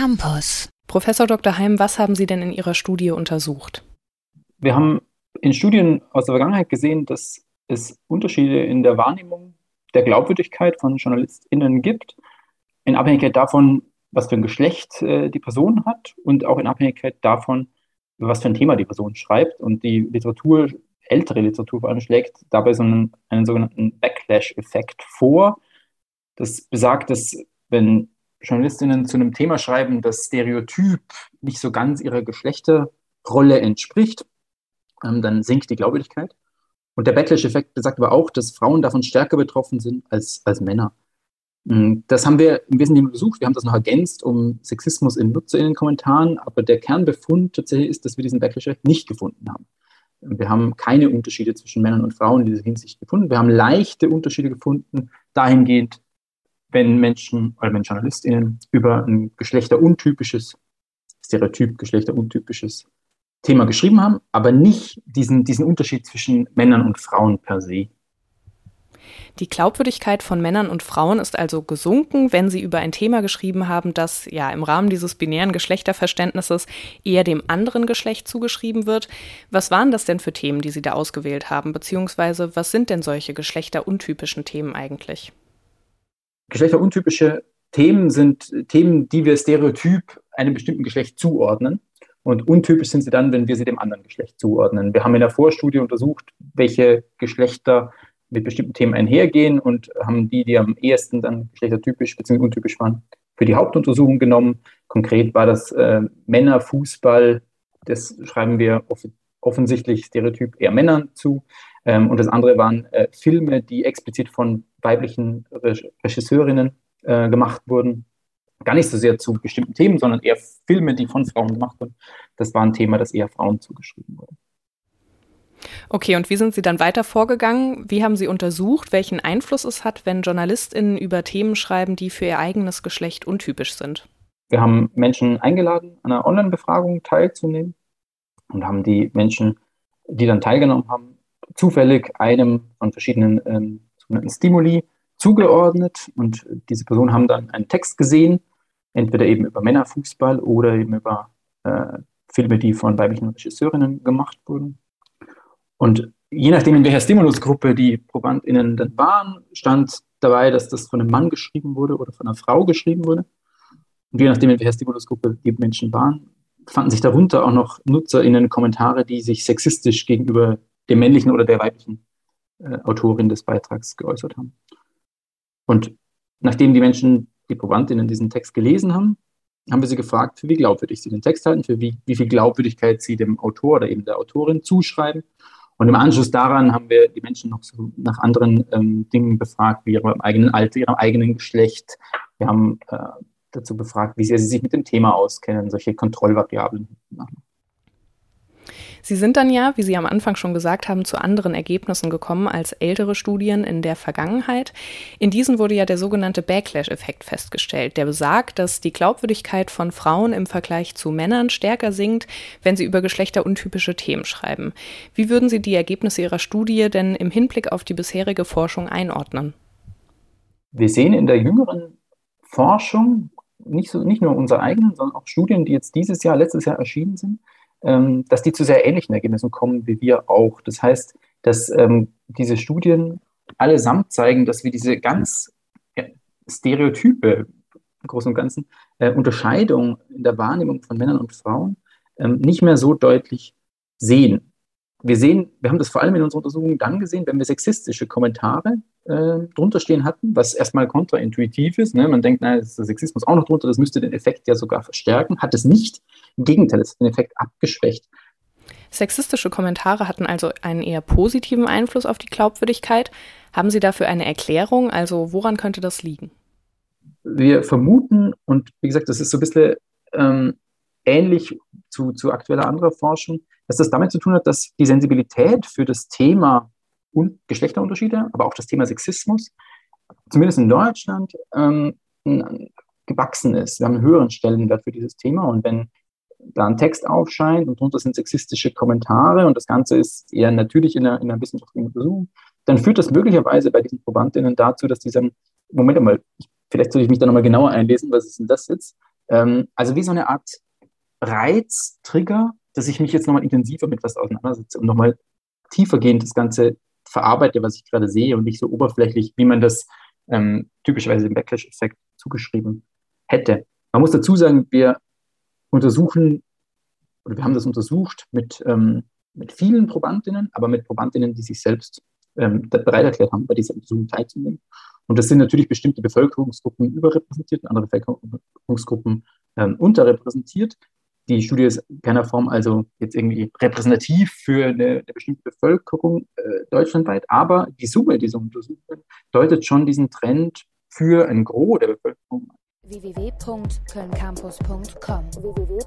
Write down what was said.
Campus. Professor Dr. Heim, was haben Sie denn in Ihrer Studie untersucht? Wir haben in Studien aus der Vergangenheit gesehen, dass es Unterschiede in der Wahrnehmung der Glaubwürdigkeit von JournalistInnen gibt, in Abhängigkeit davon, was für ein Geschlecht äh, die Person hat und auch in Abhängigkeit davon, was für ein Thema die Person schreibt. Und die Literatur, ältere Literatur vor allem, schlägt dabei so einen, einen sogenannten Backlash-Effekt vor. Das besagt, dass wenn Journalistinnen zu einem Thema schreiben, das Stereotyp nicht so ganz ihrer Geschlechterrolle entspricht, ähm, dann sinkt die Glaubwürdigkeit. Und der Backlash-Effekt besagt aber auch, dass Frauen davon stärker betroffen sind als, als Männer. Mm, das haben wir im Wesentlichen untersucht. Wir haben das noch ergänzt um Sexismus in NutzerInnen-Kommentaren, aber der Kernbefund tatsächlich ist, dass wir diesen Backlash-Effekt nicht gefunden haben. Wir haben keine Unterschiede zwischen Männern und Frauen in dieser Hinsicht gefunden. Wir haben leichte Unterschiede gefunden, dahingehend, wenn Menschen oder wenn JournalistInnen über ein geschlechteruntypisches, Stereotyp geschlechteruntypisches Thema geschrieben haben, aber nicht diesen, diesen Unterschied zwischen Männern und Frauen per se. Die Glaubwürdigkeit von Männern und Frauen ist also gesunken, wenn sie über ein Thema geschrieben haben, das ja im Rahmen dieses binären Geschlechterverständnisses eher dem anderen Geschlecht zugeschrieben wird. Was waren das denn für Themen, die Sie da ausgewählt haben? Beziehungsweise was sind denn solche geschlechteruntypischen Themen eigentlich? Geschlechteruntypische Themen sind Themen, die wir stereotyp einem bestimmten Geschlecht zuordnen. Und untypisch sind sie dann, wenn wir sie dem anderen Geschlecht zuordnen. Wir haben in der Vorstudie untersucht, welche Geschlechter mit bestimmten Themen einhergehen und haben die, die am ehesten dann geschlechtertypisch bzw. untypisch waren, für die Hauptuntersuchung genommen. Konkret war das äh, Männerfußball, das schreiben wir off offensichtlich stereotyp eher Männern zu. Ähm, und das andere waren äh, Filme, die explizit von weiblichen Re Regisseurinnen äh, gemacht wurden gar nicht so sehr zu bestimmten Themen, sondern eher Filme, die von Frauen gemacht wurden. Das war ein Thema, das eher Frauen zugeschrieben wurde. Okay, und wie sind Sie dann weiter vorgegangen? Wie haben Sie untersucht, welchen Einfluss es hat, wenn JournalistInnen über Themen schreiben, die für ihr eigenes Geschlecht untypisch sind? Wir haben Menschen eingeladen, an einer Online-Befragung teilzunehmen und haben die Menschen, die dann teilgenommen haben, zufällig einem von verschiedenen ähm, Stimuli zugeordnet und diese Personen haben dann einen Text gesehen entweder eben über Männerfußball oder eben über äh, Filme, die von weiblichen Regisseurinnen gemacht wurden. Und je nachdem, in welcher Stimulusgruppe die ProbandInnen dann waren, stand dabei, dass das von einem Mann geschrieben wurde oder von einer Frau geschrieben wurde. Und je nachdem, in welcher Stimulusgruppe die Menschen waren, fanden sich darunter auch noch NutzerInnen Kommentare, die sich sexistisch gegenüber dem männlichen oder der weiblichen äh, Autorin des Beitrags geäußert haben. Und nachdem die Menschen die Probandinnen diesen Text gelesen haben, haben wir sie gefragt, für wie glaubwürdig sie den Text halten, für wie, wie viel Glaubwürdigkeit sie dem Autor oder eben der Autorin zuschreiben. Und im Anschluss daran haben wir die Menschen noch so nach anderen ähm, Dingen befragt, wie ihrem eigenen Alter, ihrem eigenen Geschlecht. Wir haben äh, dazu befragt, wie sehr sie sich mit dem Thema auskennen, solche Kontrollvariablen. Sie sind dann ja, wie Sie am Anfang schon gesagt haben, zu anderen Ergebnissen gekommen als ältere Studien in der Vergangenheit. In diesen wurde ja der sogenannte Backlash-Effekt festgestellt, der besagt, dass die Glaubwürdigkeit von Frauen im Vergleich zu Männern stärker sinkt, wenn sie über geschlechteruntypische Themen schreiben. Wie würden Sie die Ergebnisse Ihrer Studie denn im Hinblick auf die bisherige Forschung einordnen? Wir sehen in der jüngeren Forschung, nicht, so, nicht nur unsere eigenen, sondern auch Studien, die jetzt dieses Jahr, letztes Jahr erschienen sind, dass die zu sehr ähnlichen Ergebnissen kommen wie wir auch. Das heißt, dass ähm, diese Studien allesamt zeigen, dass wir diese ganz ja, Stereotype im Großen und Ganzen äh, Unterscheidung in der Wahrnehmung von Männern und Frauen ähm, nicht mehr so deutlich sehen wir sehen, wir haben das vor allem in unserer Untersuchung dann gesehen, wenn wir sexistische Kommentare äh, drunter stehen hatten, was erstmal kontraintuitiv ist. Ne? Man denkt, na, ist der Sexismus auch noch drunter, das müsste den Effekt ja sogar verstärken. Hat es nicht. Im Gegenteil, es hat den Effekt abgeschwächt. Sexistische Kommentare hatten also einen eher positiven Einfluss auf die Glaubwürdigkeit. Haben Sie dafür eine Erklärung? Also woran könnte das liegen? Wir vermuten, und wie gesagt, das ist so ein bisschen ähm, ähnlich zu, zu aktueller anderer Forschung, dass das damit zu tun hat, dass die Sensibilität für das Thema Geschlechterunterschiede, aber auch das Thema Sexismus, zumindest in Deutschland, ähm, gewachsen ist. Wir haben einen höheren Stellenwert für dieses Thema und wenn da ein Text aufscheint und darunter sind sexistische Kommentare und das Ganze ist eher natürlich in einer, in einer wissenschaftlichen Untersuchung, dann führt das möglicherweise bei diesen Probandinnen dazu, dass die sagen, Moment einmal, vielleicht sollte ich mich da nochmal genauer einlesen, was ist denn das jetzt? Ähm, also wie so eine Art Reiztrigger, dass ich mich jetzt nochmal intensiver mit was auseinandersetze und nochmal tiefergehend das Ganze verarbeite, was ich gerade sehe und nicht so oberflächlich, wie man das ähm, typischerweise dem Backlash-Effekt zugeschrieben hätte. Man muss dazu sagen, wir untersuchen, oder wir haben das untersucht mit, ähm, mit vielen Probandinnen, aber mit Probandinnen, die sich selbst ähm, bereit erklärt haben, bei dieser Untersuchung teilzunehmen. Und das sind natürlich bestimmte Bevölkerungsgruppen überrepräsentiert, andere Bevölkerungsgruppen ähm, unterrepräsentiert. Die Studie ist in keiner Form also jetzt irgendwie repräsentativ für eine, eine bestimmte Bevölkerung äh, deutschlandweit, aber die Summe dieser Untersuchungen deutet schon diesen Trend für ein Gros der Bevölkerung www.kölncampus.com www